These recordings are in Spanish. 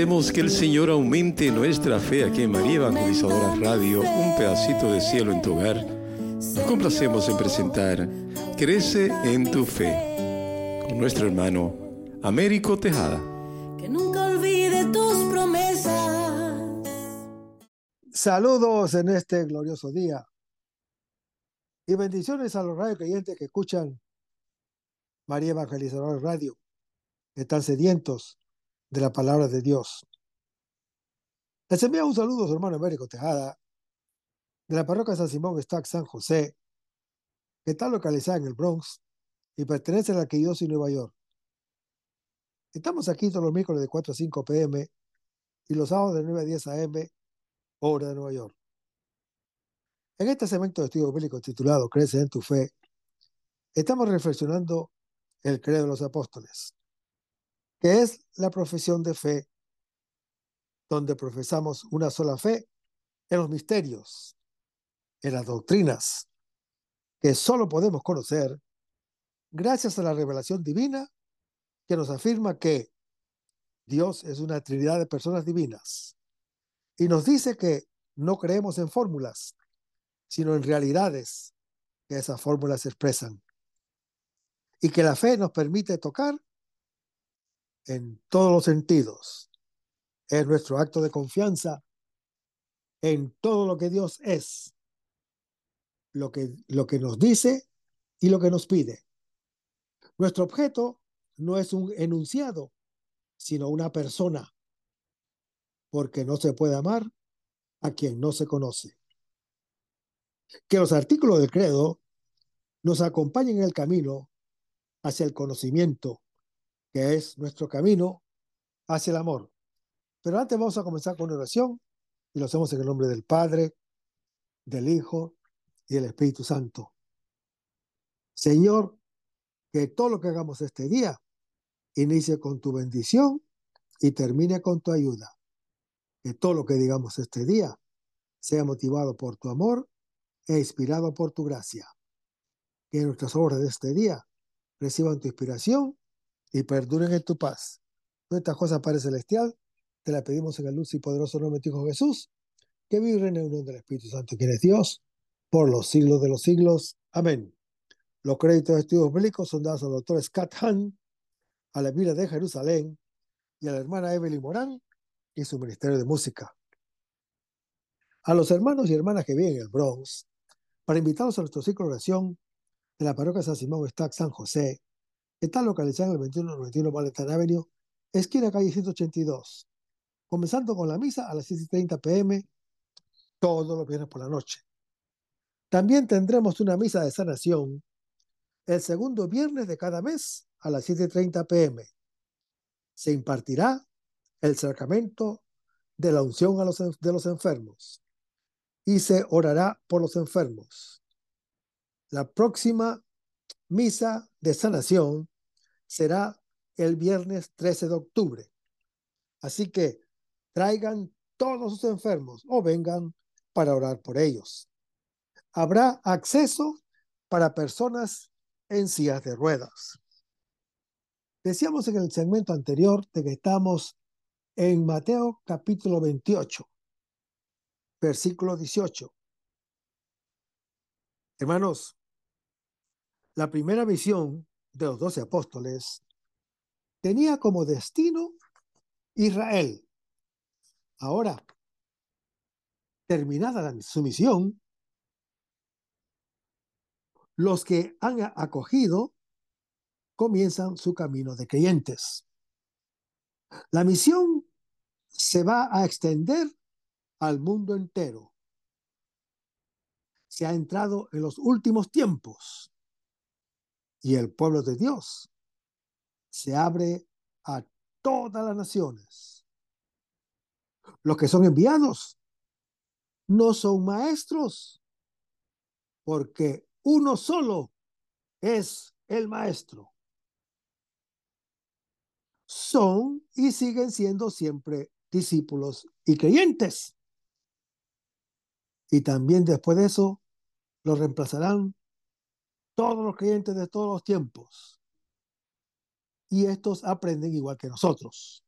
Queremos que el Señor aumente nuestra fe aquí en María Evangelizadora Radio, un pedacito de cielo en tu hogar. Nos complacemos en presentar Crece en tu fe con nuestro hermano Américo Tejada. Que nunca olvide tus promesas. Saludos en este glorioso día y bendiciones a los radio creyentes que escuchan María Evangelizadora Radio. Están sedientos de la palabra de Dios. Les envío un saludo a su hermano Américo Tejada, de la parroquia San Simón Stack San José, que está localizada en el Bronx y pertenece a la Arquidiócesis de Nueva York. Estamos aquí todos los miércoles de 4 a 5 pm y los sábados de 9 a 10 am, hora de Nueva York. En este segmento de estudio bíblico titulado Crece en tu fe, estamos reflexionando el credo de los apóstoles que es la profesión de fe, donde profesamos una sola fe en los misterios, en las doctrinas, que solo podemos conocer gracias a la revelación divina que nos afirma que Dios es una trinidad de personas divinas y nos dice que no creemos en fórmulas, sino en realidades que esas fórmulas expresan. Y que la fe nos permite tocar en todos los sentidos. Es nuestro acto de confianza en todo lo que Dios es, lo que, lo que nos dice y lo que nos pide. Nuestro objeto no es un enunciado, sino una persona, porque no se puede amar a quien no se conoce. Que los artículos del credo nos acompañen en el camino hacia el conocimiento que es nuestro camino hacia el amor. Pero antes vamos a comenzar con una oración y lo hacemos en el nombre del Padre, del Hijo y del Espíritu Santo. Señor, que todo lo que hagamos este día inicie con tu bendición y termine con tu ayuda. Que todo lo que digamos este día sea motivado por tu amor e inspirado por tu gracia. Que nuestras obras de este día reciban tu inspiración y perduren en tu paz. Todas estas cosas, Padre Celestial, te las pedimos en el luz y poderoso nombre de tu Hijo Jesús, que vive en el unión del Espíritu Santo, quien es Dios, por los siglos de los siglos. Amén. Los créditos de estudios bíblicos son dados al doctor Scott Hahn, a la Mira de Jerusalén y a la hermana Evelyn Morán y su ministerio de música. A los hermanos y hermanas que viven en el Bronx, para invitarlos a nuestro ciclo de oración de la parroquia San Simón Stack San José, Está localizada en el 2191 Valentine Avenue, esquina calle 182, comenzando con la misa a las 6.30 pm todos los viernes por la noche. También tendremos una misa de sanación el segundo viernes de cada mes a las 7.30 pm. Se impartirá el sacramento de la unción a los, de los enfermos y se orará por los enfermos. La próxima misa de sanación será el viernes 13 de octubre. Así que traigan todos sus enfermos o vengan para orar por ellos. Habrá acceso para personas en sillas de ruedas. Decíamos en el segmento anterior de que estamos en Mateo capítulo 28, versículo 18. Hermanos, la primera misión de los doce apóstoles tenía como destino Israel. Ahora, terminada su misión, los que han acogido comienzan su camino de creyentes. La misión se va a extender al mundo entero. Se ha entrado en los últimos tiempos y el pueblo de Dios se abre a todas las naciones. Los que son enviados no son maestros, porque uno solo es el maestro. Son y siguen siendo siempre discípulos y creyentes. Y también después de eso, los reemplazarán todos los creyentes de todos los tiempos. Y estos aprenden igual que nosotros.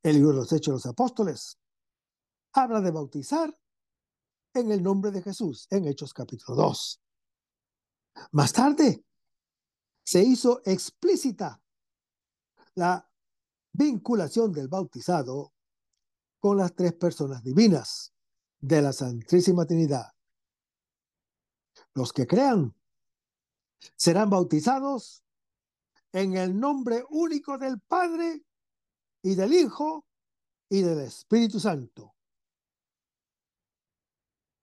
El libro de los Hechos de los Apóstoles habla de bautizar en el nombre de Jesús en Hechos capítulo 2. Más tarde se hizo explícita la vinculación del bautizado con las tres personas divinas de la Santísima Trinidad. Los que crean serán bautizados en el nombre único del Padre y del Hijo y del Espíritu Santo,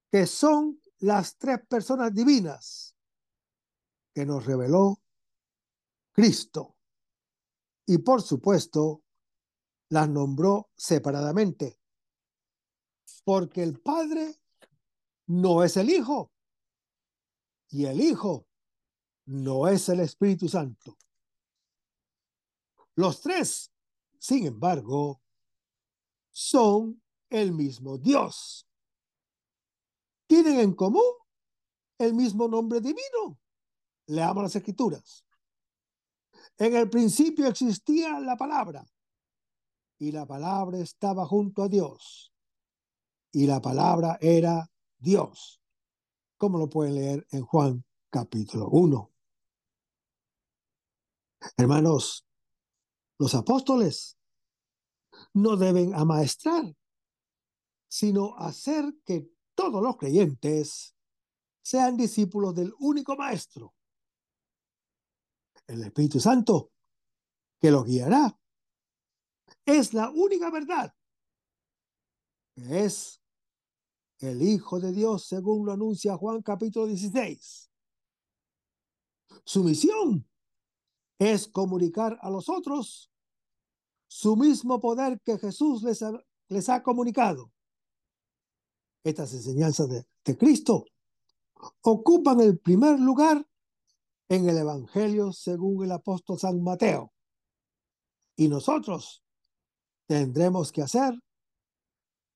que son las tres personas divinas que nos reveló Cristo. Y por supuesto, las nombró separadamente, porque el Padre no es el Hijo y el Hijo no es el Espíritu Santo. Los tres, sin embargo, son el mismo Dios. Tienen en común el mismo nombre divino. Leamos las escrituras. En el principio existía la palabra y la palabra estaba junto a Dios y la palabra era Dios. Como lo pueden leer en Juan capítulo 1. Hermanos, los apóstoles no deben amaestrar, sino hacer que todos los creyentes sean discípulos del único maestro, el Espíritu Santo, que los guiará. Es la única verdad, que es el Hijo de Dios, según lo anuncia Juan capítulo 16. Su misión es comunicar a los otros su mismo poder que Jesús les ha, les ha comunicado. Estas enseñanzas de, de Cristo ocupan el primer lugar en el Evangelio según el apóstol San Mateo. Y nosotros tendremos que hacer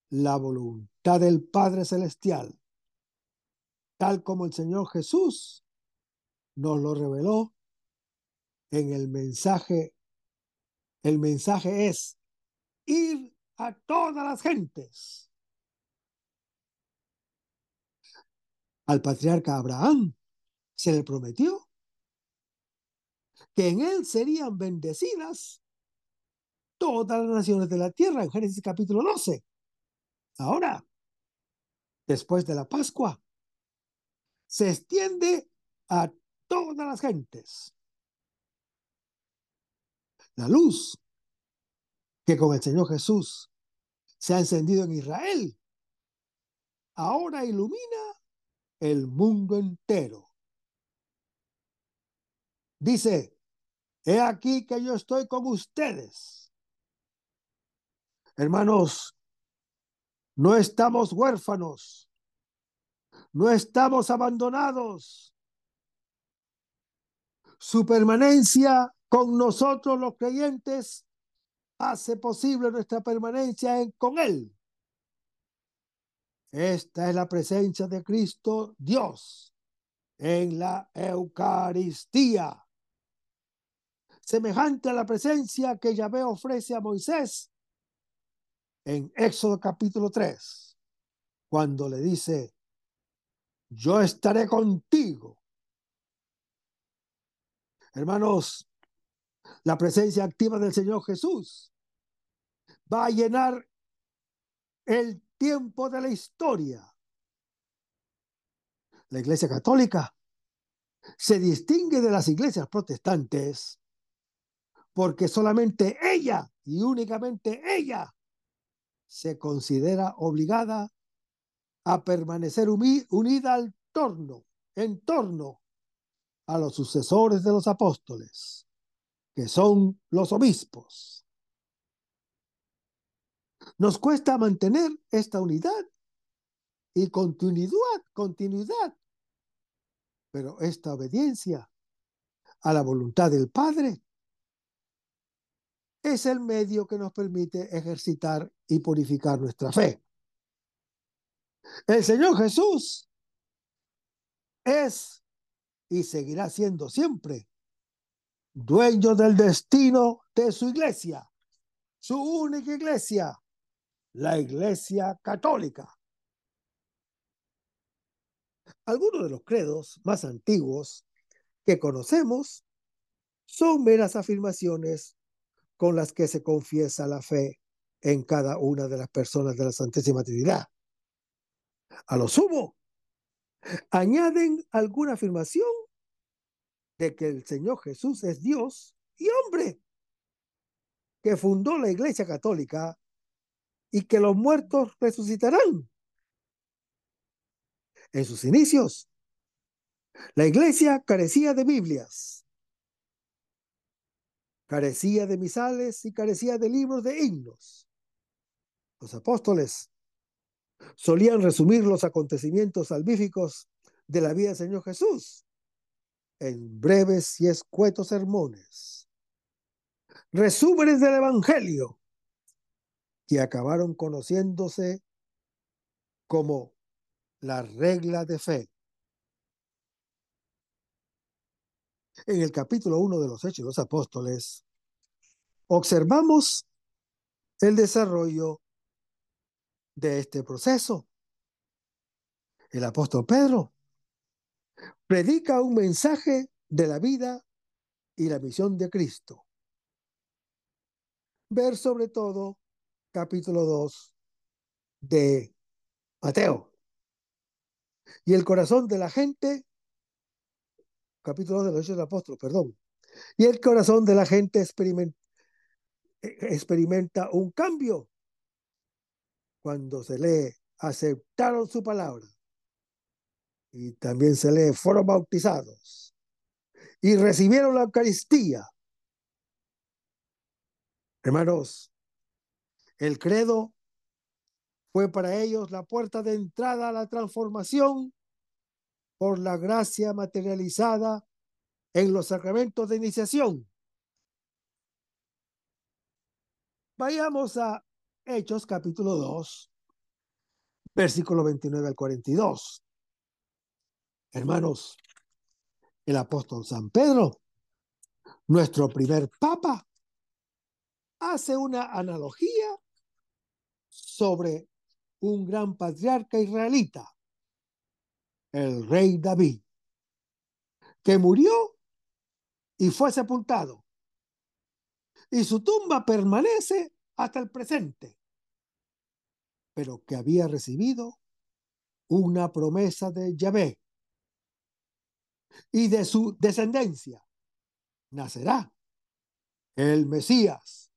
la voluntad del Padre Celestial, tal como el Señor Jesús nos lo reveló en el mensaje. El mensaje es ir a todas las gentes. Al patriarca Abraham se le prometió que en él serían bendecidas todas las naciones de la tierra, en Génesis capítulo 12. Ahora, después de la Pascua, se extiende a todas las gentes la luz que con el Señor Jesús se ha encendido en Israel, ahora ilumina el mundo entero. Dice, he aquí que yo estoy con ustedes. Hermanos, no estamos huérfanos, no estamos abandonados. Su permanencia con nosotros los creyentes hace posible nuestra permanencia en, con Él. Esta es la presencia de Cristo Dios en la Eucaristía. Semejante a la presencia que Yahvé ofrece a Moisés en Éxodo capítulo 3, cuando le dice, yo estaré contigo. Hermanos, la presencia activa del Señor Jesús va a llenar el tiempo de la historia. La Iglesia Católica se distingue de las iglesias protestantes porque solamente ella y únicamente ella se considera obligada a permanecer unida al torno, en torno a los sucesores de los apóstoles que son los obispos. Nos cuesta mantener esta unidad y continuidad, continuidad. Pero esta obediencia a la voluntad del Padre es el medio que nos permite ejercitar y purificar nuestra fe. El Señor Jesús es y seguirá siendo siempre dueño del destino de su iglesia. su única iglesia, la Iglesia Católica. Algunos de los credos más antiguos que conocemos son meras afirmaciones con las que se confiesa la fe en cada una de las personas de la Santísima Trinidad. A lo sumo, añaden alguna afirmación de que el Señor Jesús es Dios y hombre, que fundó la Iglesia Católica y que los muertos resucitarán. En sus inicios, la Iglesia carecía de Biblias, carecía de misales y carecía de libros de himnos. Los apóstoles solían resumir los acontecimientos salvíficos de la vida del Señor Jesús en breves y escuetos sermones, resúmenes del Evangelio, que acabaron conociéndose como la regla de fe. En el capítulo 1 de los Hechos de los Apóstoles, observamos el desarrollo de este proceso. El apóstol Pedro predica un mensaje de la vida y la misión de Cristo. Ver sobre todo capítulo 2 de Mateo. Y el corazón de la gente, capítulo 2 de los Hechos del Apóstol, perdón. Y el corazón de la gente experimenta, un cambio cuando se lee, aceptaron su palabra. Y también se lee, fueron bautizados y recibieron la Eucaristía. Hermanos, el credo fue para ellos la puerta de entrada a la transformación por la gracia materializada en los sacramentos de iniciación. Vayamos a Hechos capítulo 2, versículo 29 al 42. Hermanos, el apóstol San Pedro, nuestro primer papa, hace una analogía sobre un gran patriarca israelita, el rey David, que murió y fue sepultado. Y su tumba permanece hasta el presente pero que había recibido una promesa de Yahvé. Y de su descendencia nacerá el Mesías.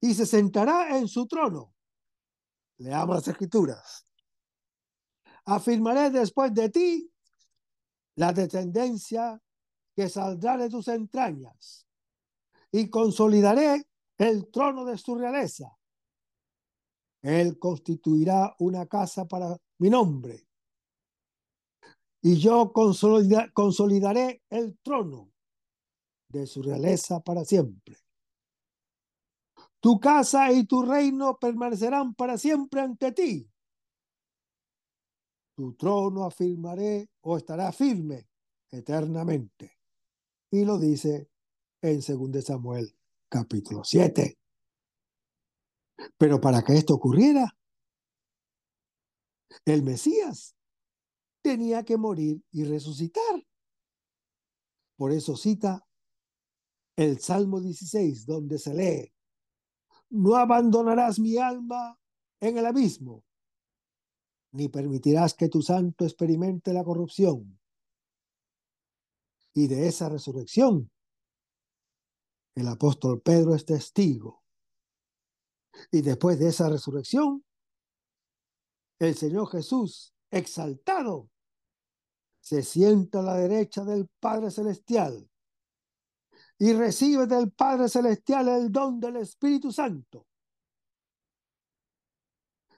Y se sentará en su trono. Leamos las escrituras. Afirmaré después de ti la descendencia que saldrá de tus entrañas y consolidaré el trono de su realeza él constituirá una casa para mi nombre. Y yo consolidaré el trono de su realeza para siempre. Tu casa y tu reino permanecerán para siempre ante ti. Tu trono afirmaré o estará firme eternamente. Y lo dice en 2 Samuel capítulo 7. Pero para que esto ocurriera, el Mesías tenía que morir y resucitar. Por eso cita el Salmo 16, donde se lee, no abandonarás mi alma en el abismo, ni permitirás que tu santo experimente la corrupción. Y de esa resurrección, el apóstol Pedro es testigo y después de esa resurrección, el Señor Jesús, exaltado, se sienta a la derecha del Padre Celestial y recibe del Padre Celestial el don del Espíritu Santo.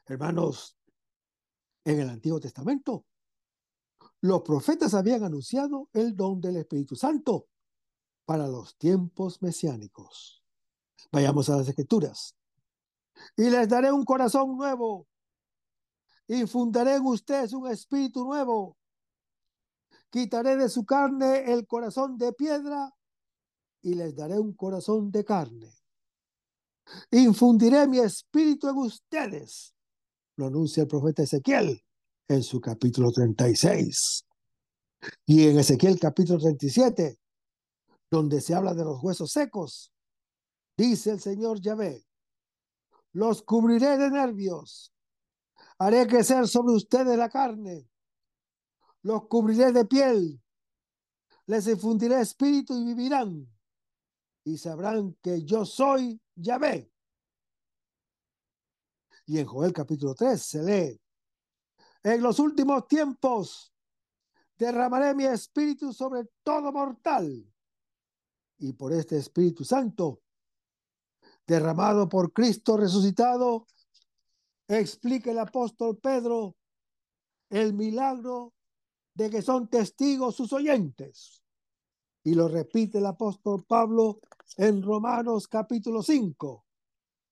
Hermanos, en el Antiguo Testamento, los profetas habían anunciado el don del Espíritu Santo para los tiempos mesiánicos. Vayamos a las escrituras y les daré un corazón nuevo. Infundaré en ustedes un espíritu nuevo. Quitaré de su carne el corazón de piedra y les daré un corazón de carne. Infundiré mi espíritu en ustedes, lo anuncia el profeta Ezequiel en su capítulo 36. Y en Ezequiel capítulo 37, donde se habla de los huesos secos, dice el Señor Yahvé, los cubriré de nervios, haré crecer sobre ustedes la carne, los cubriré de piel, les infundiré espíritu y vivirán, y sabrán que yo soy Yahvé. Y en Joel capítulo 3 se lee, en los últimos tiempos derramaré mi espíritu sobre todo mortal. Y por este Espíritu Santo, derramado por Cristo resucitado, explica el apóstol Pedro el milagro de que son testigos sus oyentes. Y lo repite el apóstol Pablo en Romanos capítulo 5,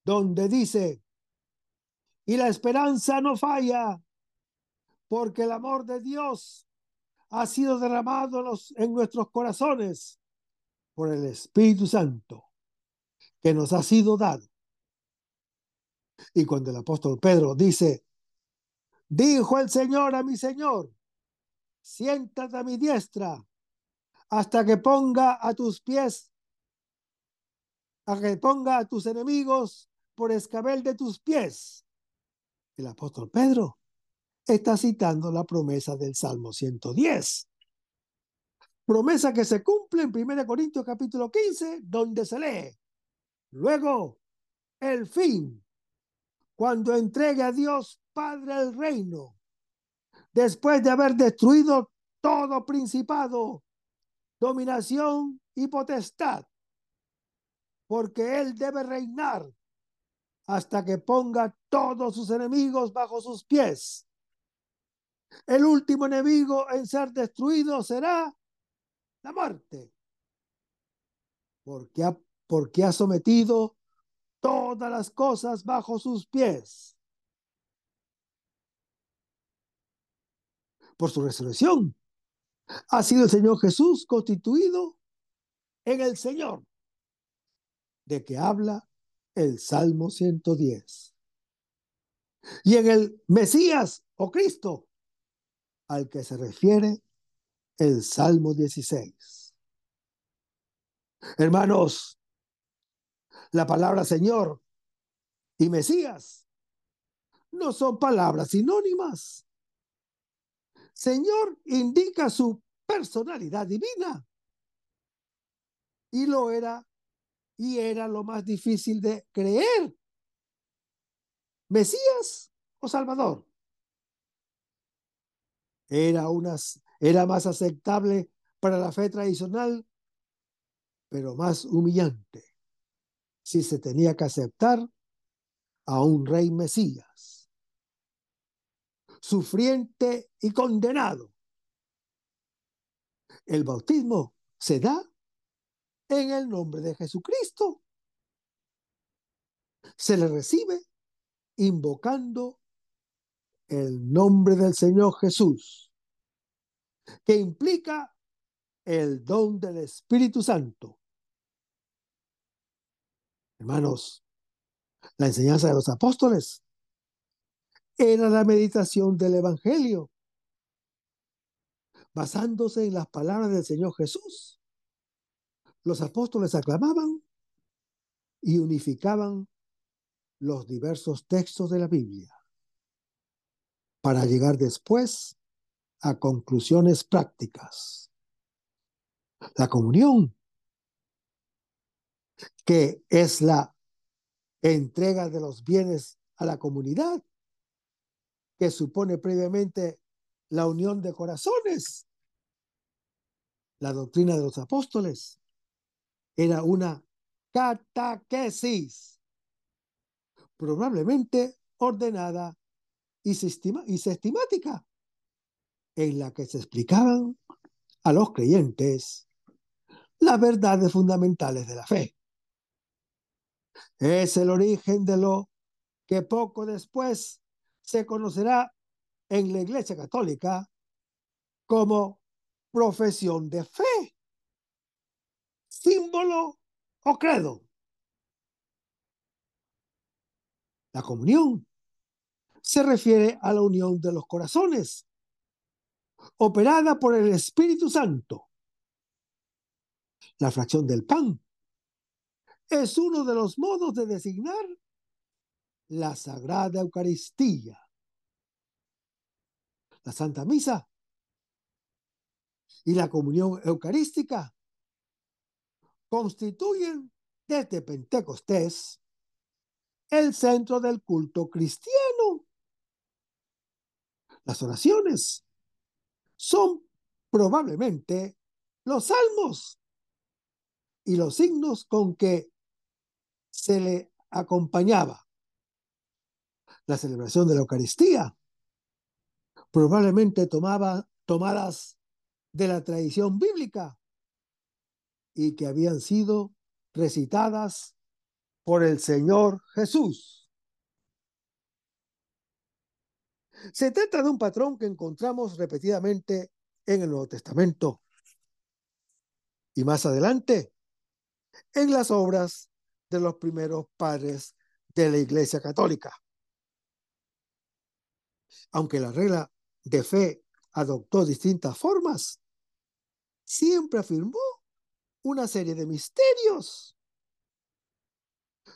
donde dice, y la esperanza no falla, porque el amor de Dios ha sido derramado en nuestros corazones por el Espíritu Santo que nos ha sido dado. Y cuando el apóstol Pedro dice, dijo el Señor a mi Señor, siéntate a mi diestra hasta que ponga a tus pies, a que ponga a tus enemigos por escabel de tus pies. El apóstol Pedro está citando la promesa del Salmo 110. Promesa que se cumple en 1 Corintios capítulo 15, donde se lee. Luego, el fin, cuando entregue a Dios Padre el reino, después de haber destruido todo principado, dominación y potestad, porque Él debe reinar hasta que ponga todos sus enemigos bajo sus pies. El último enemigo en ser destruido será la muerte, porque ha, porque ha sometido todas las cosas bajo sus pies. Por su resurrección, ha sido el Señor Jesús constituido en el Señor, de que habla el Salmo 110. Y en el Mesías o Cristo, al que se refiere el Salmo 16. Hermanos, la palabra Señor y Mesías no son palabras sinónimas. Señor indica su personalidad divina. Y lo era, y era lo más difícil de creer. Mesías o Salvador era, era más aceptable para la fe tradicional, pero más humillante si se tenía que aceptar a un rey Mesías, sufriente y condenado. El bautismo se da en el nombre de Jesucristo. Se le recibe invocando el nombre del Señor Jesús, que implica el don del Espíritu Santo. Hermanos, la enseñanza de los apóstoles era la meditación del Evangelio, basándose en las palabras del Señor Jesús. Los apóstoles aclamaban y unificaban los diversos textos de la Biblia para llegar después a conclusiones prácticas. La comunión, que es la entrega de los bienes a la comunidad, que supone previamente la unión de corazones. La doctrina de los apóstoles era una catequesis, probablemente ordenada y, sistemática en la que se explicaban a los creyentes las verdades fundamentales de la fe. Es el origen de lo que poco después se conocerá en la Iglesia Católica como profesión de fe, símbolo o credo. La comunión se refiere a la unión de los corazones, operada por el Espíritu Santo. La fracción del pan es uno de los modos de designar la Sagrada Eucaristía. La Santa Misa y la comunión eucarística constituyen desde Pentecostés el centro del culto cristiano. Las oraciones son probablemente los salmos y los signos con que se le acompañaba. La celebración de la Eucaristía, probablemente tomaba, tomadas de la tradición bíblica y que habían sido recitadas por el Señor Jesús. Se trata de un patrón que encontramos repetidamente en el Nuevo Testamento y más adelante en las obras de los primeros padres de la Iglesia Católica. Aunque la regla de fe adoptó distintas formas, siempre afirmó una serie de misterios.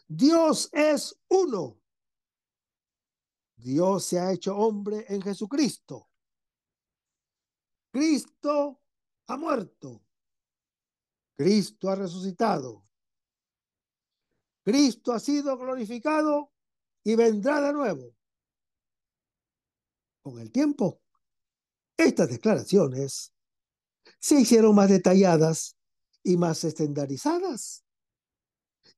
Dios es uno. Dios se ha hecho hombre en Jesucristo. Cristo ha muerto. Cristo ha resucitado. Cristo ha sido glorificado y vendrá de nuevo. Con el tiempo, estas declaraciones se hicieron más detalladas y más estandarizadas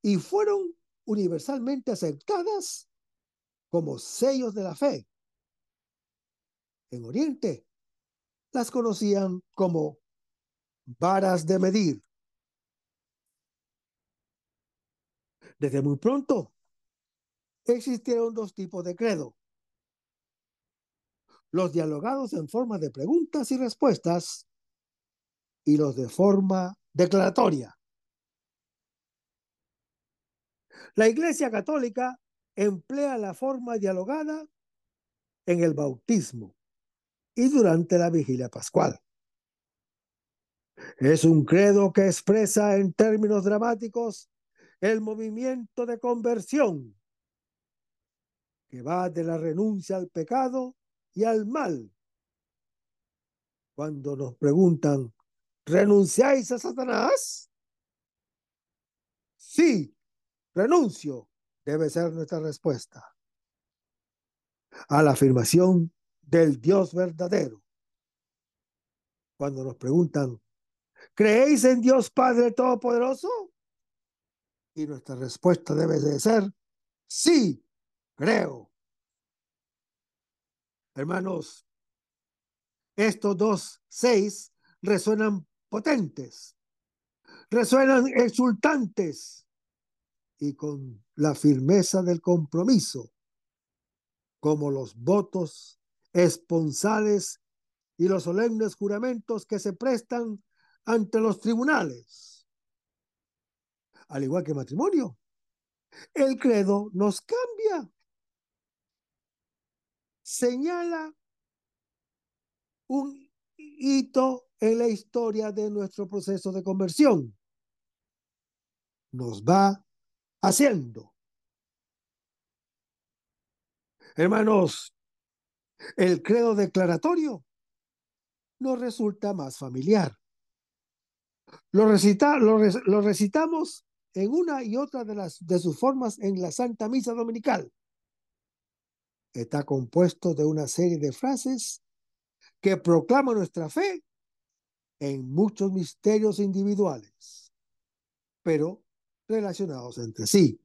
y fueron universalmente aceptadas como sellos de la fe. En Oriente las conocían como varas de medir. Desde muy pronto existieron dos tipos de credo. Los dialogados en forma de preguntas y respuestas y los de forma declaratoria. La Iglesia Católica emplea la forma dialogada en el bautismo y durante la vigilia pascual. Es un credo que expresa en términos dramáticos el movimiento de conversión que va de la renuncia al pecado y al mal. Cuando nos preguntan, ¿renunciáis a Satanás? Sí, renuncio, debe ser nuestra respuesta a la afirmación del Dios verdadero. Cuando nos preguntan, ¿creéis en Dios Padre Todopoderoso? Y nuestra respuesta debe de ser, sí, creo. Hermanos, estos dos seis resuenan potentes, resuenan exultantes y con la firmeza del compromiso, como los votos esponsales y los solemnes juramentos que se prestan ante los tribunales al igual que matrimonio. El credo nos cambia. Señala un hito en la historia de nuestro proceso de conversión. Nos va haciendo. Hermanos, el credo declaratorio nos resulta más familiar. Lo, recita, lo, lo recitamos en una y otra de, las, de sus formas en la Santa Misa Dominical. Está compuesto de una serie de frases que proclaman nuestra fe en muchos misterios individuales, pero relacionados entre sí.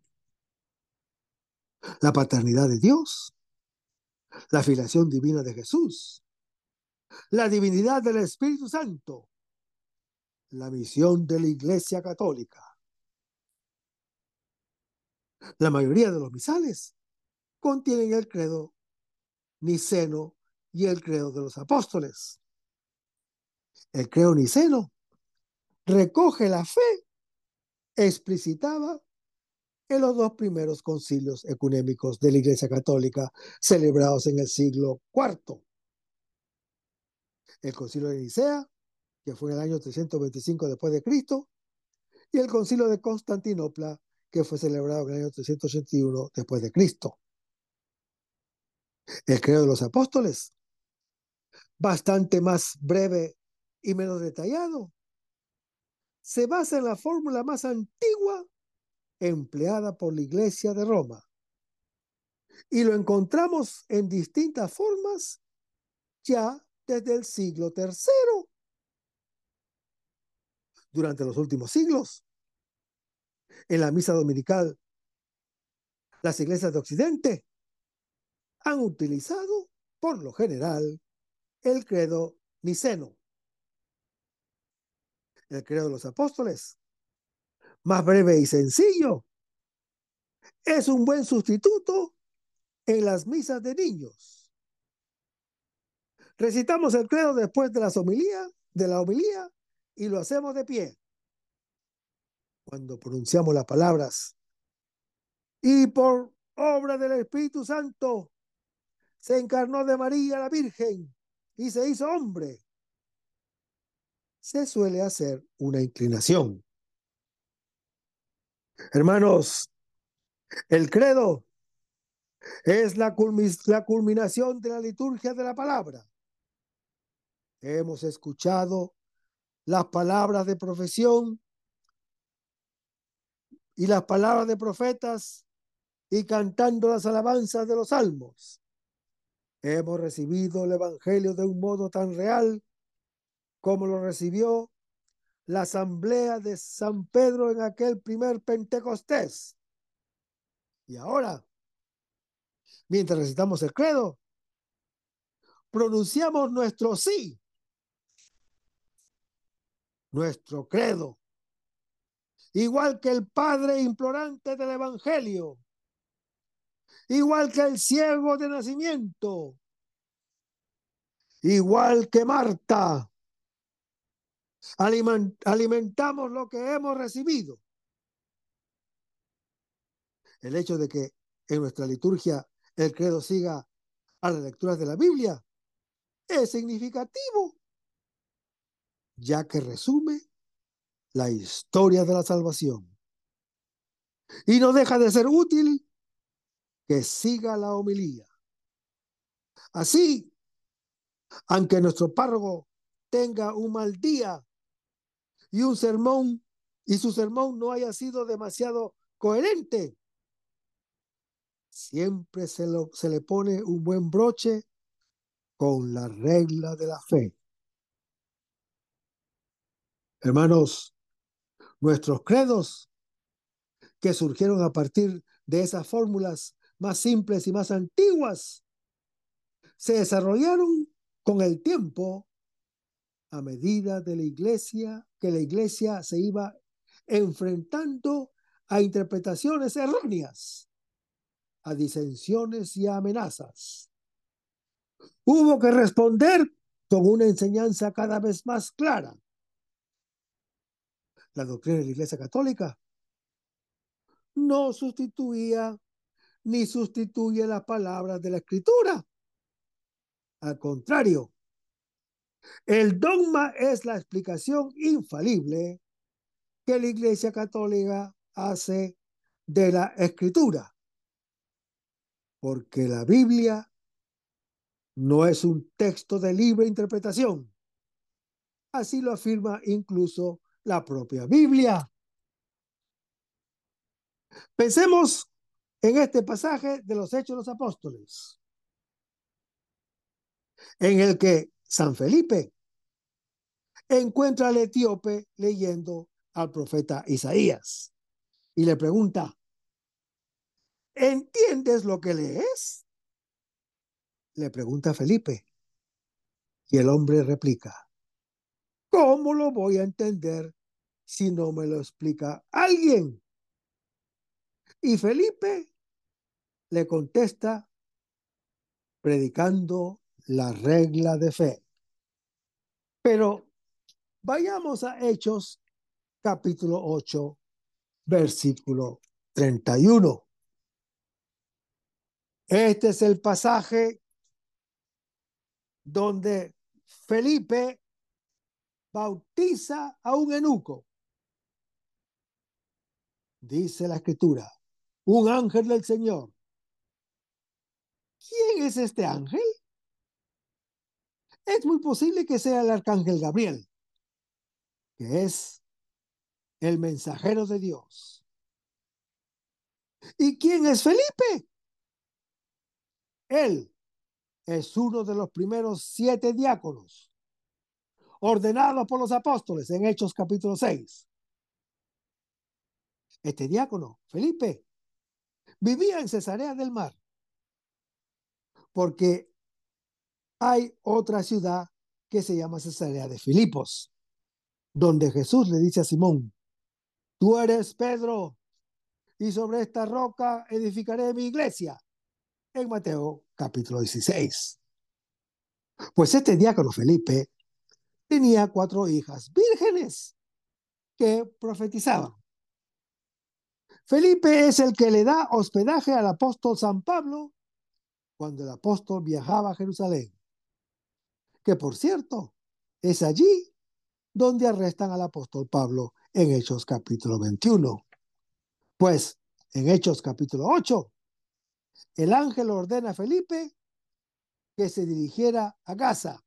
La paternidad de Dios, la filiación divina de Jesús, la divinidad del Espíritu Santo, la misión de la Iglesia Católica, la mayoría de los misales contienen el credo niceno y el credo de los apóstoles. El credo niceno recoge la fe explicitada en los dos primeros concilios ecuménicos de la Iglesia Católica celebrados en el siglo IV. El concilio de Nicea, que fue en el año 325 después de Cristo, y el concilio de Constantinopla, que fue celebrado en el año 381 después de Cristo. El credo de los apóstoles, bastante más breve y menos detallado, se basa en la fórmula más antigua empleada por la Iglesia de Roma. Y lo encontramos en distintas formas ya desde el siglo III. Durante los últimos siglos, en la misa dominical, las iglesias de Occidente han utilizado, por lo general, el credo niceno, el credo de los apóstoles, más breve y sencillo. Es un buen sustituto en las misas de niños. Recitamos el credo después de las homilías, de la homilía, y lo hacemos de pie. Cuando pronunciamos las palabras, y por obra del Espíritu Santo, se encarnó de María la Virgen y se hizo hombre. Se suele hacer una inclinación. Hermanos, el credo es la, la culminación de la liturgia de la palabra. Hemos escuchado las palabras de profesión y las palabras de profetas y cantando las alabanzas de los salmos. Hemos recibido el Evangelio de un modo tan real como lo recibió la asamblea de San Pedro en aquel primer Pentecostés. Y ahora, mientras recitamos el credo, pronunciamos nuestro sí, nuestro credo, igual que el Padre implorante del Evangelio igual que el ciego de nacimiento, igual que Marta. Alimentamos lo que hemos recibido. El hecho de que en nuestra liturgia el credo siga a las lecturas de la Biblia es significativo, ya que resume la historia de la salvación. Y no deja de ser útil que siga la homilía. Así, aunque nuestro párroco tenga un mal día y un sermón y su sermón no haya sido demasiado coherente, siempre se, se le pone un buen broche con la regla de la fe. Hermanos, nuestros credos que surgieron a partir de esas fórmulas más simples y más antiguas se desarrollaron con el tiempo a medida de la iglesia, que la iglesia se iba enfrentando a interpretaciones erróneas, a disensiones y a amenazas. Hubo que responder con una enseñanza cada vez más clara. La doctrina de la Iglesia Católica no sustituía ni sustituye las palabras de la escritura. Al contrario, el dogma es la explicación infalible que la Iglesia Católica hace de la escritura. Porque la Biblia no es un texto de libre interpretación. Así lo afirma incluso la propia Biblia. Pensemos en este pasaje de los Hechos de los Apóstoles, en el que San Felipe encuentra al etíope leyendo al profeta Isaías y le pregunta, ¿entiendes lo que lees? Le pregunta Felipe y el hombre replica, ¿cómo lo voy a entender si no me lo explica alguien? Y Felipe le contesta predicando la regla de fe. Pero vayamos a Hechos capítulo 8, versículo 31. Este es el pasaje donde Felipe bautiza a un eunuco. Dice la escritura, un ángel del Señor. ¿Quién es este ángel? Es muy posible que sea el arcángel Gabriel, que es el mensajero de Dios. ¿Y quién es Felipe? Él es uno de los primeros siete diáconos ordenados por los apóstoles en Hechos capítulo 6. Este diácono, Felipe, vivía en Cesarea del Mar, porque hay otra ciudad que se llama Cesarea de Filipos, donde Jesús le dice a Simón, tú eres Pedro, y sobre esta roca edificaré mi iglesia, en Mateo capítulo 16. Pues este diácono Felipe tenía cuatro hijas vírgenes que profetizaban. Felipe es el que le da hospedaje al apóstol San Pablo cuando el apóstol viajaba a Jerusalén. Que por cierto, es allí donde arrestan al apóstol Pablo en Hechos capítulo 21. Pues en Hechos capítulo 8, el ángel ordena a Felipe que se dirigiera a Gaza,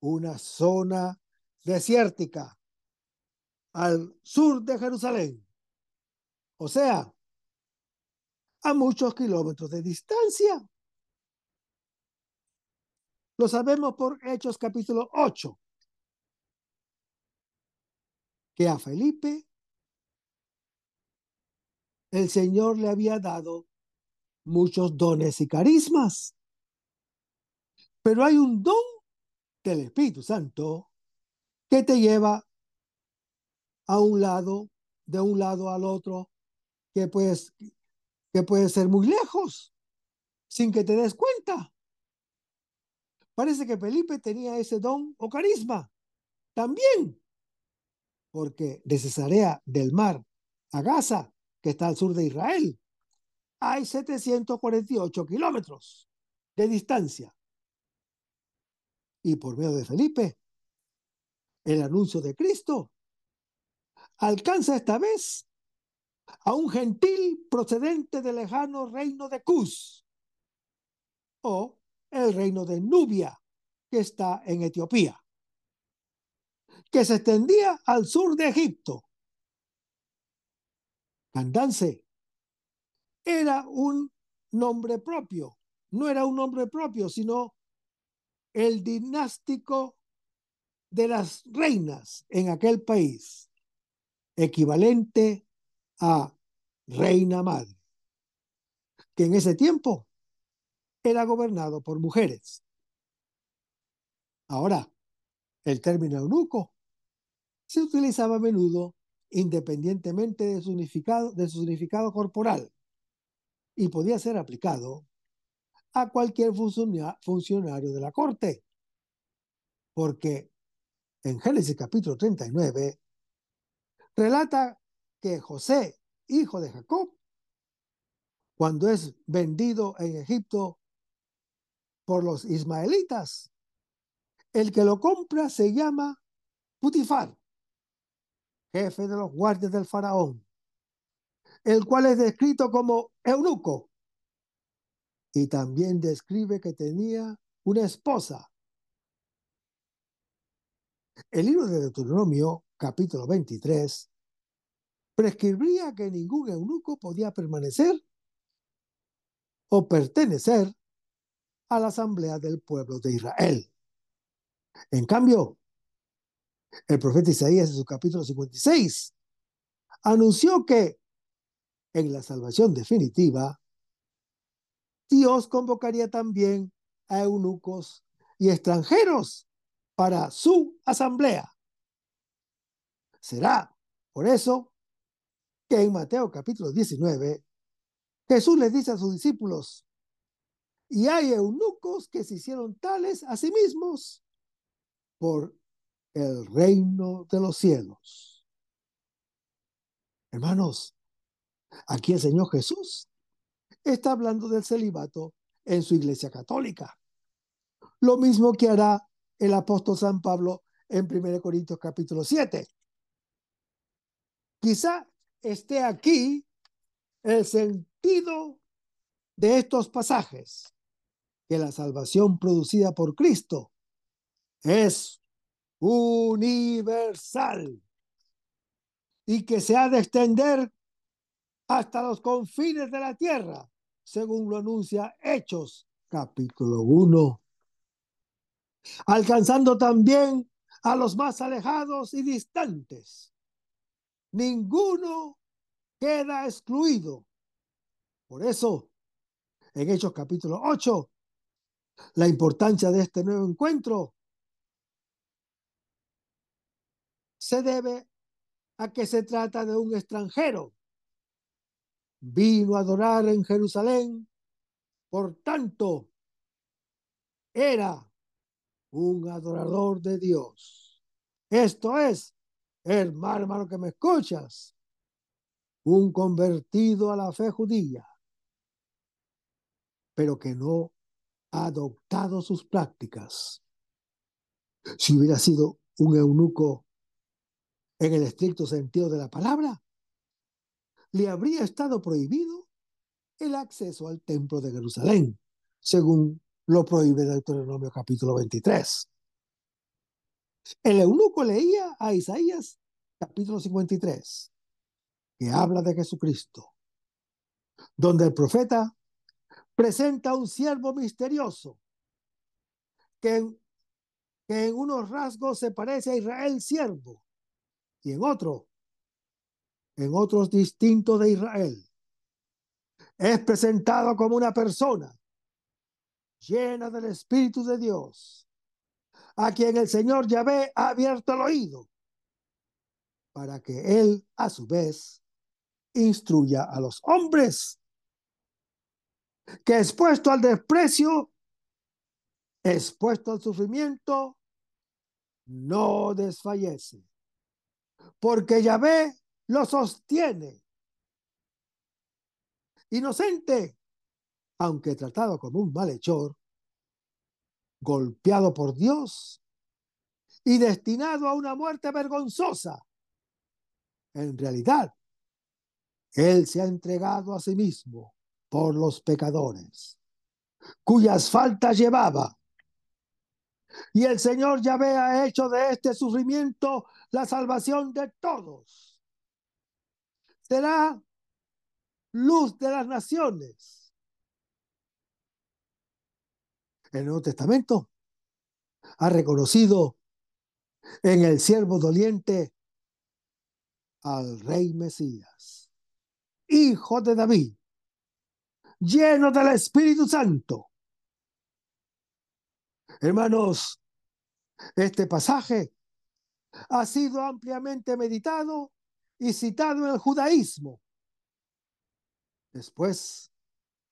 una zona desértica al sur de Jerusalén. O sea, a muchos kilómetros de distancia. Lo sabemos por Hechos capítulo 8, que a Felipe el Señor le había dado muchos dones y carismas. Pero hay un don del Espíritu Santo que te lleva a un lado, de un lado al otro, que, puedes, que puede ser muy lejos, sin que te des cuenta. Parece que Felipe tenía ese don o carisma también, porque de Cesarea del Mar a Gaza, que está al sur de Israel, hay 748 kilómetros de distancia. Y por medio de Felipe, el anuncio de Cristo alcanza esta vez a un gentil procedente del lejano reino de Cus o el reino de Nubia, que está en Etiopía, que se extendía al sur de Egipto. Candance era un nombre propio, no era un nombre propio, sino el dinástico de las reinas en aquel país, equivalente a reina madre, que en ese tiempo era gobernado por mujeres. Ahora, el término eunuco se utilizaba a menudo independientemente de su significado, corporal y podía ser aplicado a cualquier funcionario de la corte, porque en Génesis capítulo 39 relata que José, hijo de Jacob, cuando es vendido en Egipto por los ismaelitas, el que lo compra se llama Putifar, jefe de los guardias del faraón, el cual es descrito como eunuco. Y también describe que tenía una esposa. El libro de Deuteronomio, capítulo 23, prescribía que ningún eunuco podía permanecer o pertenecer a la asamblea del pueblo de Israel. En cambio, el profeta Isaías en su capítulo 56 anunció que en la salvación definitiva, Dios convocaría también a eunucos y extranjeros para su asamblea. Será por eso que en Mateo capítulo 19, Jesús les dice a sus discípulos, y hay eunucos que se hicieron tales a sí mismos por el reino de los cielos. Hermanos, Aquí el Señor Jesús está hablando del celibato en su iglesia católica. Lo mismo que hará el apóstol San Pablo en 1 Corintios capítulo 7. Quizá esté aquí el sentido de estos pasajes, que la salvación producida por Cristo es universal y que se ha de extender hasta los confines de la tierra, según lo anuncia Hechos capítulo 1, alcanzando también a los más alejados y distantes. Ninguno queda excluido. Por eso, en Hechos capítulo 8, la importancia de este nuevo encuentro se debe a que se trata de un extranjero. Vino a adorar en Jerusalén, por tanto, era un adorador de Dios. Esto es, hermano, hermano que me escuchas, un convertido a la fe judía, pero que no adoptado sus prácticas. Si hubiera sido un eunuco en el estricto sentido de la palabra, le habría estado prohibido el acceso al templo de Jerusalén, según lo prohíbe Deuteronomio capítulo 23. El eunuco leía a Isaías capítulo 53, que habla de Jesucristo, donde el profeta presenta un siervo misterioso que en, que en unos rasgos se parece a Israel siervo y en otro, en otros distintos de Israel. Es presentado como una persona llena del Espíritu de Dios, a quien el Señor Yahvé ha abierto el oído, para que él, a su vez, instruya a los hombres que expuesto al desprecio, expuesto al sufrimiento, no desfallece porque Yahvé lo sostiene. Inocente, aunque tratado como un malhechor, golpeado por Dios y destinado a una muerte vergonzosa. En realidad, Él se ha entregado a sí mismo por los pecadores, cuyas faltas llevaba y el Señor Yahvé ha hecho de este sufrimiento la salvación de todos. Será luz de las naciones. El Nuevo Testamento ha reconocido en el siervo doliente al rey Mesías, hijo de David, lleno del Espíritu Santo Hermanos, este pasaje ha sido ampliamente meditado y citado en el judaísmo. Después,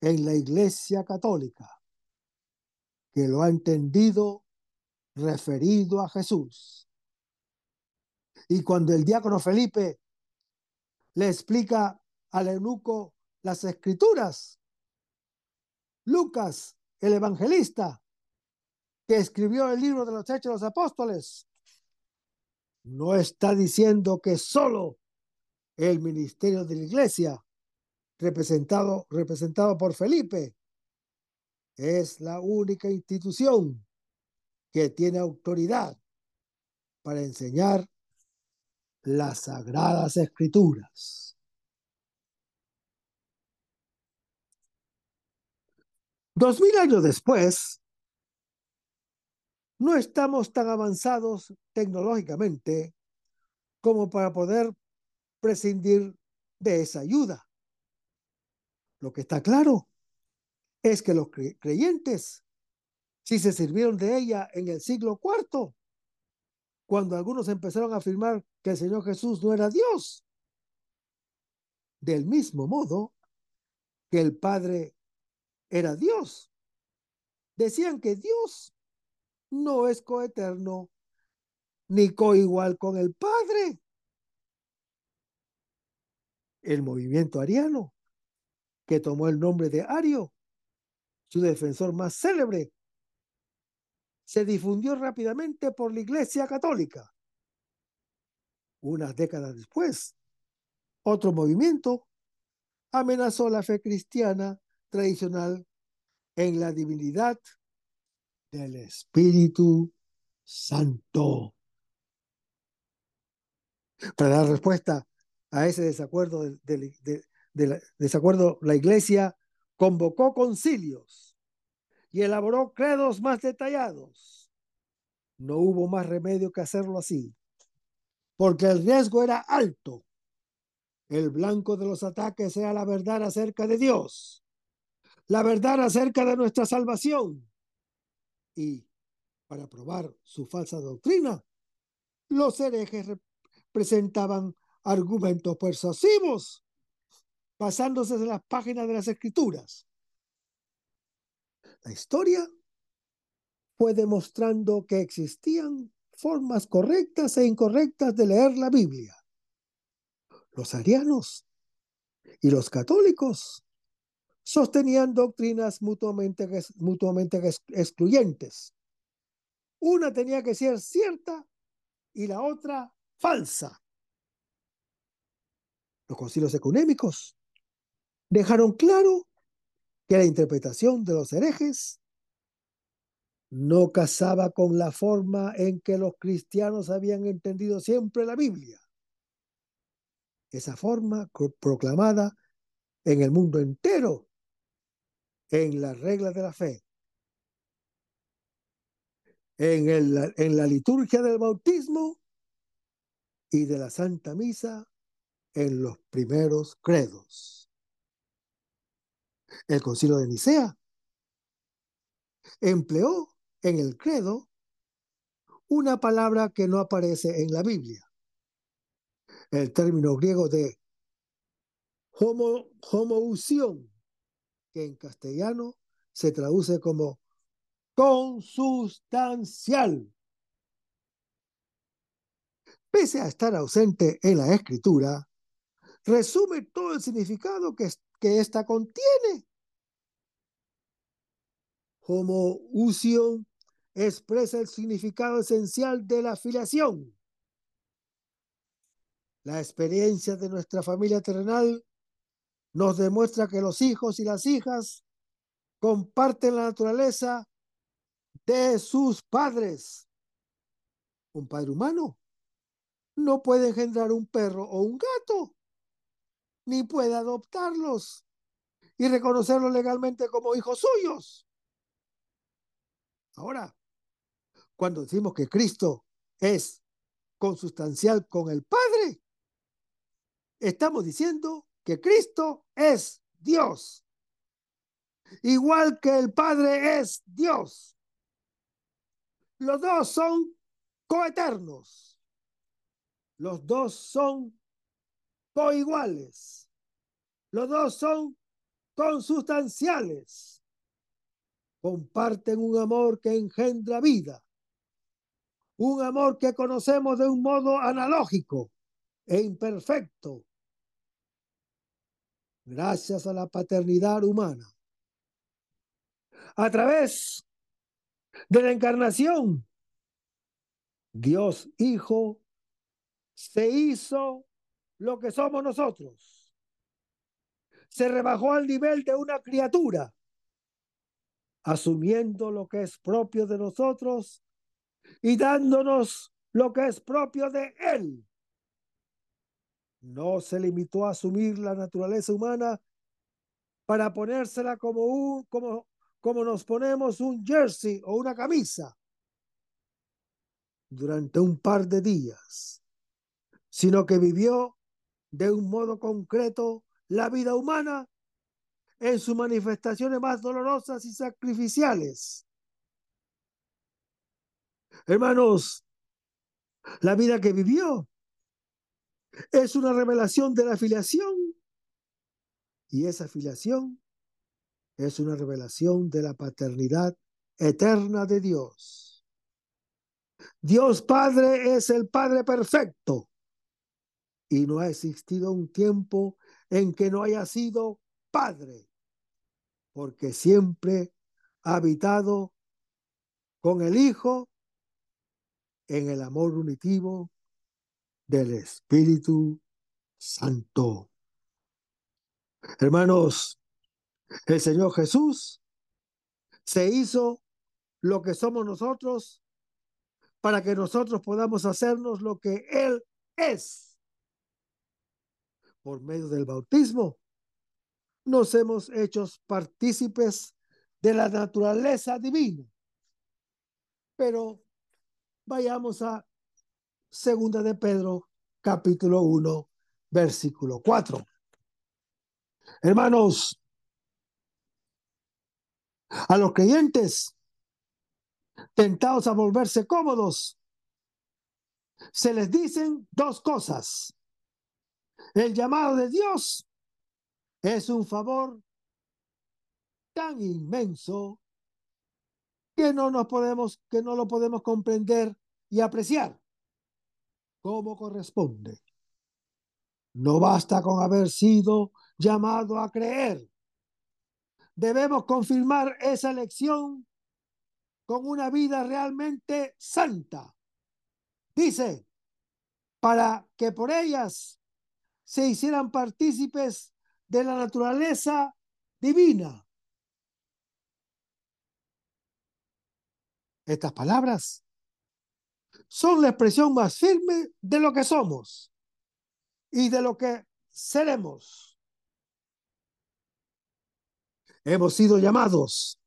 en la Iglesia Católica, que lo ha entendido referido a Jesús. Y cuando el diácono Felipe le explica al eunuco las escrituras, Lucas, el evangelista, que escribió el libro de los Hechos de los Apóstoles, no está diciendo que solo el ministerio de la iglesia, representado, representado por Felipe, es la única institución que tiene autoridad para enseñar las sagradas escrituras. Dos mil años después, no estamos tan avanzados tecnológicamente como para poder prescindir de esa ayuda. Lo que está claro es que los creyentes, si se sirvieron de ella en el siglo IV, cuando algunos empezaron a afirmar que el Señor Jesús no era Dios, del mismo modo que el Padre era Dios. Decían que Dios no es coeterno ni coigual con el Padre. El movimiento ariano, que tomó el nombre de Ario, su defensor más célebre, se difundió rápidamente por la Iglesia Católica. Unas décadas después, otro movimiento amenazó la fe cristiana tradicional en la divinidad del Espíritu Santo. Para dar respuesta a ese desacuerdo, de, de, de, la, desacuerdo, la Iglesia convocó concilios y elaboró credos más detallados. No hubo más remedio que hacerlo así, porque el riesgo era alto. El blanco de los ataques era la verdad acerca de Dios, la verdad acerca de nuestra salvación. Y para probar su falsa doctrina, los herejes presentaban argumentos persuasivos basándose de las páginas de las escrituras. La historia fue demostrando que existían formas correctas e incorrectas de leer la Biblia. Los arianos y los católicos sostenían doctrinas mutuamente, mutuamente excluyentes. Una tenía que ser cierta y la otra falsa. Los concilios económicos dejaron claro que la interpretación de los herejes no casaba con la forma en que los cristianos habían entendido siempre la Biblia. Esa forma proclamada en el mundo entero en las reglas de la fe, en, el, en la liturgia del bautismo y de la Santa Misa en los primeros credos. El concilio de Nicea empleó en el credo una palabra que no aparece en la Biblia. El término griego de homo, homoousión, en castellano se traduce como consustancial. Pese a estar ausente en la escritura, resume todo el significado que, que ésta contiene. Homoousion expresa el significado esencial de la afiliación. La experiencia de nuestra familia terrenal nos demuestra que los hijos y las hijas comparten la naturaleza de sus padres. Un padre humano no puede engendrar un perro o un gato, ni puede adoptarlos y reconocerlos legalmente como hijos suyos. Ahora, cuando decimos que Cristo es consustancial con el Padre, estamos diciendo que Cristo es Dios. Igual que el Padre es Dios. Los dos son coeternos. Los dos son coiguales. Los dos son consustanciales. Comparten un amor que engendra vida. Un amor que conocemos de un modo analógico e imperfecto. Gracias a la paternidad humana. A través de la encarnación, Dios Hijo se hizo lo que somos nosotros. Se rebajó al nivel de una criatura, asumiendo lo que es propio de nosotros y dándonos lo que es propio de Él. No se limitó a asumir la naturaleza humana para ponérsela como, un, como como nos ponemos un jersey o una camisa durante un par de días, sino que vivió de un modo concreto la vida humana en sus manifestaciones más dolorosas y sacrificiales. Hermanos, la vida que vivió es una revelación de la afiliación y esa afiliación es una revelación de la paternidad eterna de Dios. Dios Padre es el Padre perfecto y no ha existido un tiempo en que no haya sido padre, porque siempre ha habitado con el Hijo en el amor unitivo del Espíritu Santo. Hermanos, el Señor Jesús se hizo lo que somos nosotros para que nosotros podamos hacernos lo que Él es. Por medio del bautismo, nos hemos hecho partícipes de la naturaleza divina. Pero vayamos a Segunda de Pedro, capítulo 1, versículo 4. Hermanos, a los creyentes tentados a volverse cómodos, se les dicen dos cosas. El llamado de Dios es un favor tan inmenso que no nos podemos, que no lo podemos comprender y apreciar como corresponde. No basta con haber sido llamado a creer. Debemos confirmar esa elección con una vida realmente santa. Dice, para que por ellas se hicieran partícipes de la naturaleza divina. Estas palabras son la expresión más firme de lo que somos y de lo que seremos. Hemos sido llamados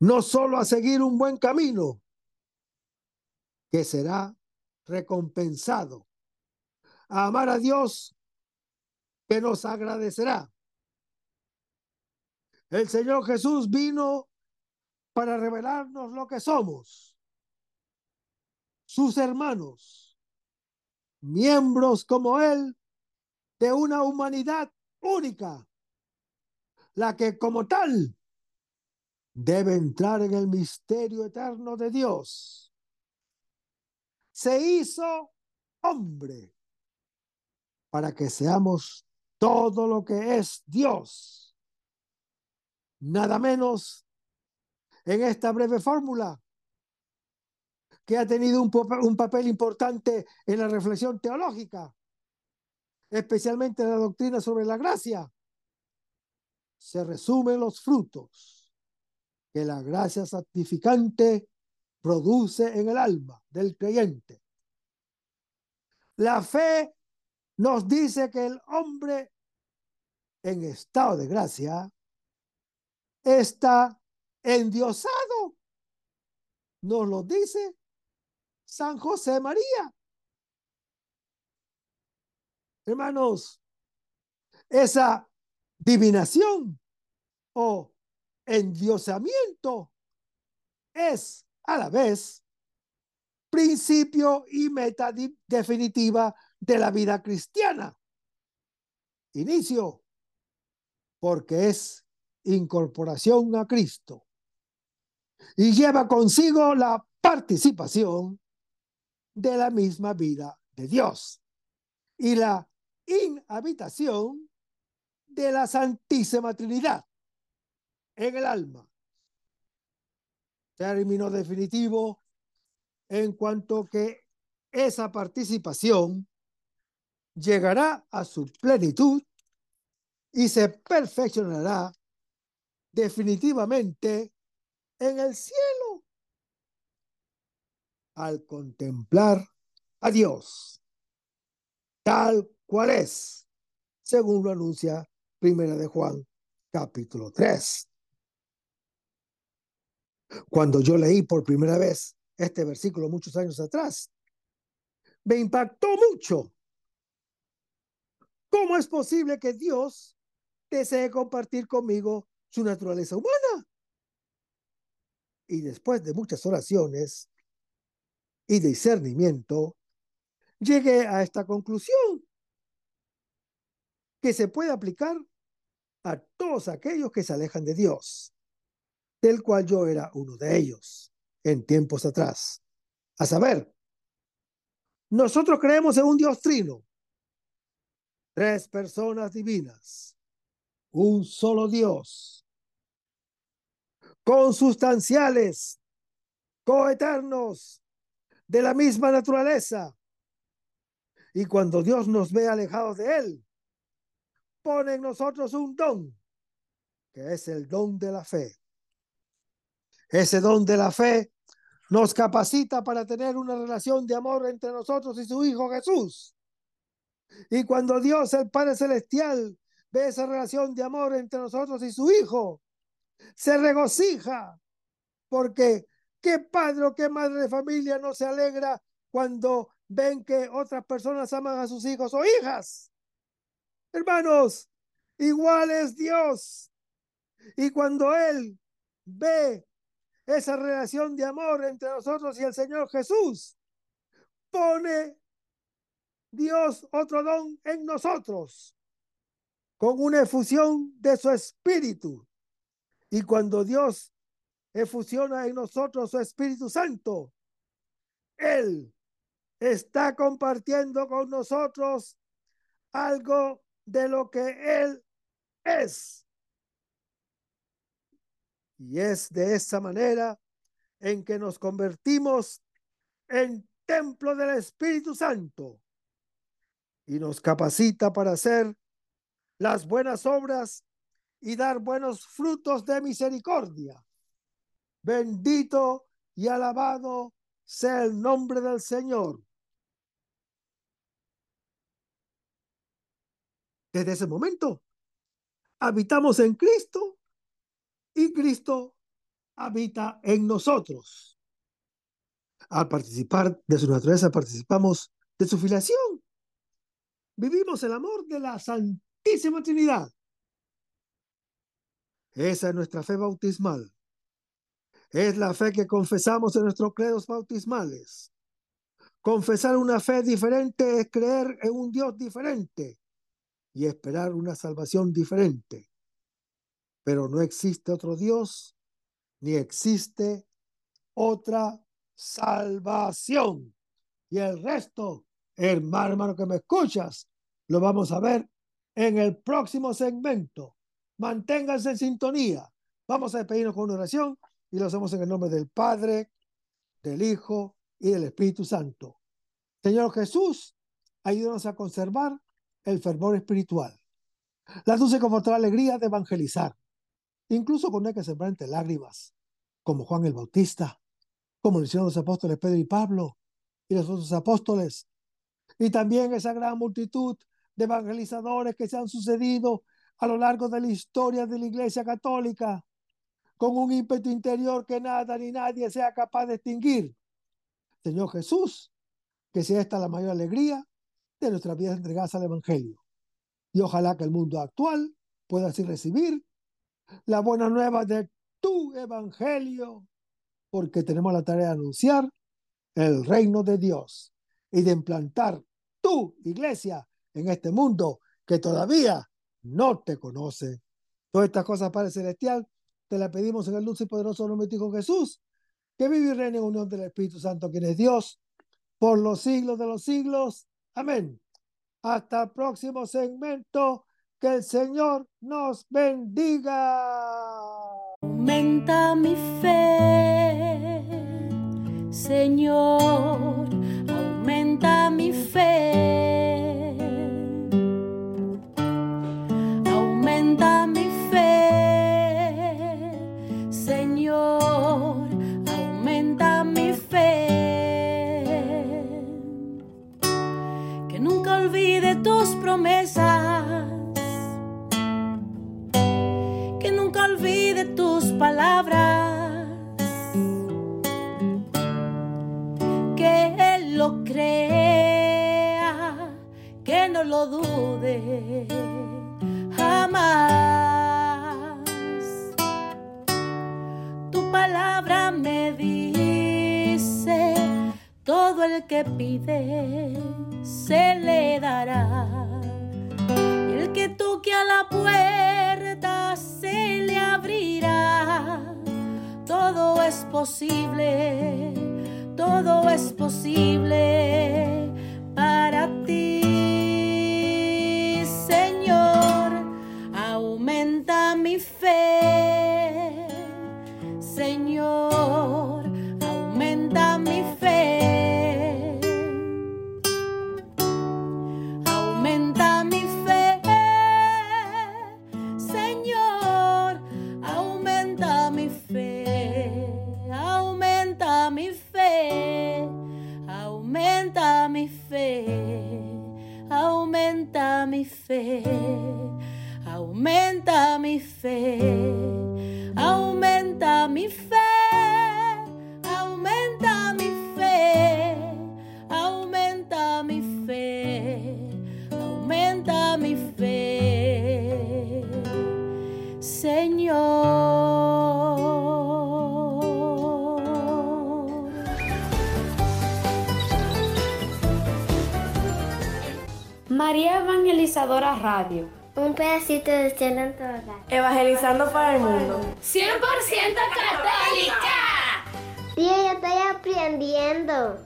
no solo a seguir un buen camino, que será recompensado, a amar a Dios, que nos agradecerá. El Señor Jesús vino para revelarnos lo que somos, sus hermanos, miembros como Él de una humanidad única, la que como tal debe entrar en el misterio eterno de Dios. Se hizo hombre para que seamos todo lo que es Dios. Nada menos en esta breve fórmula que ha tenido un, papel importante en la reflexión teológica, especialmente en la doctrina sobre la gracia. Se resumen los frutos que la gracia santificante produce en el alma del creyente. La fe nos dice que el hombre en estado de gracia está endiosado. Nos lo dice San José María. Hermanos, esa divinación o endiosamiento es a la vez principio y meta definitiva de la vida cristiana. Inicio, porque es incorporación a Cristo y lleva consigo la participación de la misma vida de Dios y la inhabitación de la Santísima Trinidad en el alma. Término definitivo en cuanto que esa participación llegará a su plenitud y se perfeccionará definitivamente en el cielo al contemplar a Dios, tal cual es, según lo anuncia Primera de Juan, capítulo 3. Cuando yo leí por primera vez este versículo muchos años atrás, me impactó mucho. ¿Cómo es posible que Dios desee compartir conmigo su naturaleza humana? Y después de muchas oraciones y discernimiento, llegué a esta conclusión que se puede aplicar a todos aquellos que se alejan de Dios del cual yo era uno de ellos en tiempos atrás. A saber, nosotros creemos en un Dios trino, tres personas divinas, un solo Dios, consustanciales, coeternos, de la misma naturaleza. Y cuando Dios nos ve alejados de Él, pone en nosotros un don, que es el don de la fe. Ese don de la fe nos capacita para tener una relación de amor entre nosotros y su Hijo Jesús. Y cuando Dios, el Padre Celestial, ve esa relación de amor entre nosotros y su Hijo, se regocija, porque qué padre o qué madre de familia no se alegra cuando ven que otras personas aman a sus hijos o hijas. Hermanos, igual es Dios. Y cuando Él ve esa relación de amor entre nosotros y el Señor Jesús, pone Dios otro don en nosotros, con una efusión de su espíritu. Y cuando Dios efusiona en nosotros su Espíritu Santo, Él está compartiendo con nosotros algo de lo que Él es. Y es de esa manera en que nos convertimos en templo del Espíritu Santo y nos capacita para hacer las buenas obras y dar buenos frutos de misericordia. Bendito y alabado sea el nombre del Señor. Desde ese momento, habitamos en Cristo y Cristo habita en nosotros. Al participar de su naturaleza, participamos de su filiación. Vivimos el amor de la Santísima Trinidad. Esa es nuestra fe bautismal. Es la fe que confesamos en nuestros credos bautismales. Confesar una fe diferente es creer en un Dios diferente y esperar una salvación diferente. Pero no existe otro Dios ni existe otra salvación. Y el resto, hermano, hermano que me escuchas, lo vamos a ver en el próximo segmento. Manténganse en sintonía. Vamos a despedirnos con una oración y lo hacemos en el nombre del Padre, del Hijo y del Espíritu Santo. Señor Jesús, ayúdanos a conservar el fervor espiritual, la dulce y confortable alegría de evangelizar, incluso cuando hay que sembrar entre lágrimas, como Juan el Bautista, como lo hicieron los apóstoles Pedro y Pablo y los otros apóstoles, y también esa gran multitud de evangelizadores que se han sucedido a lo largo de la historia de la Iglesia Católica, con un ímpetu interior que nada ni nadie sea capaz de extinguir. Señor Jesús, que sea esta la mayor alegría de nuestras vidas entregadas al Evangelio. Y ojalá que el mundo actual pueda así recibir la buena nueva de tu Evangelio, porque tenemos la tarea de anunciar el reino de Dios y de implantar tu iglesia en este mundo que todavía no te conoce. Todas estas cosas, Padre Celestial, te las pedimos en el dulce y poderoso nombre de Jesús, que vive y reina en unión del Espíritu Santo, quien es Dios, por los siglos de los siglos. Amén. Hasta el próximo segmento. Que el Señor nos bendiga. Aumenta mi fe, Señor, aumenta mi fe. No lo dude jamás. Tu palabra me dice, todo el que pide se le dará. El que toque a la puerta se le abrirá. Todo es posible, todo es posible 100% católica. Sí, yo estoy aprendiendo.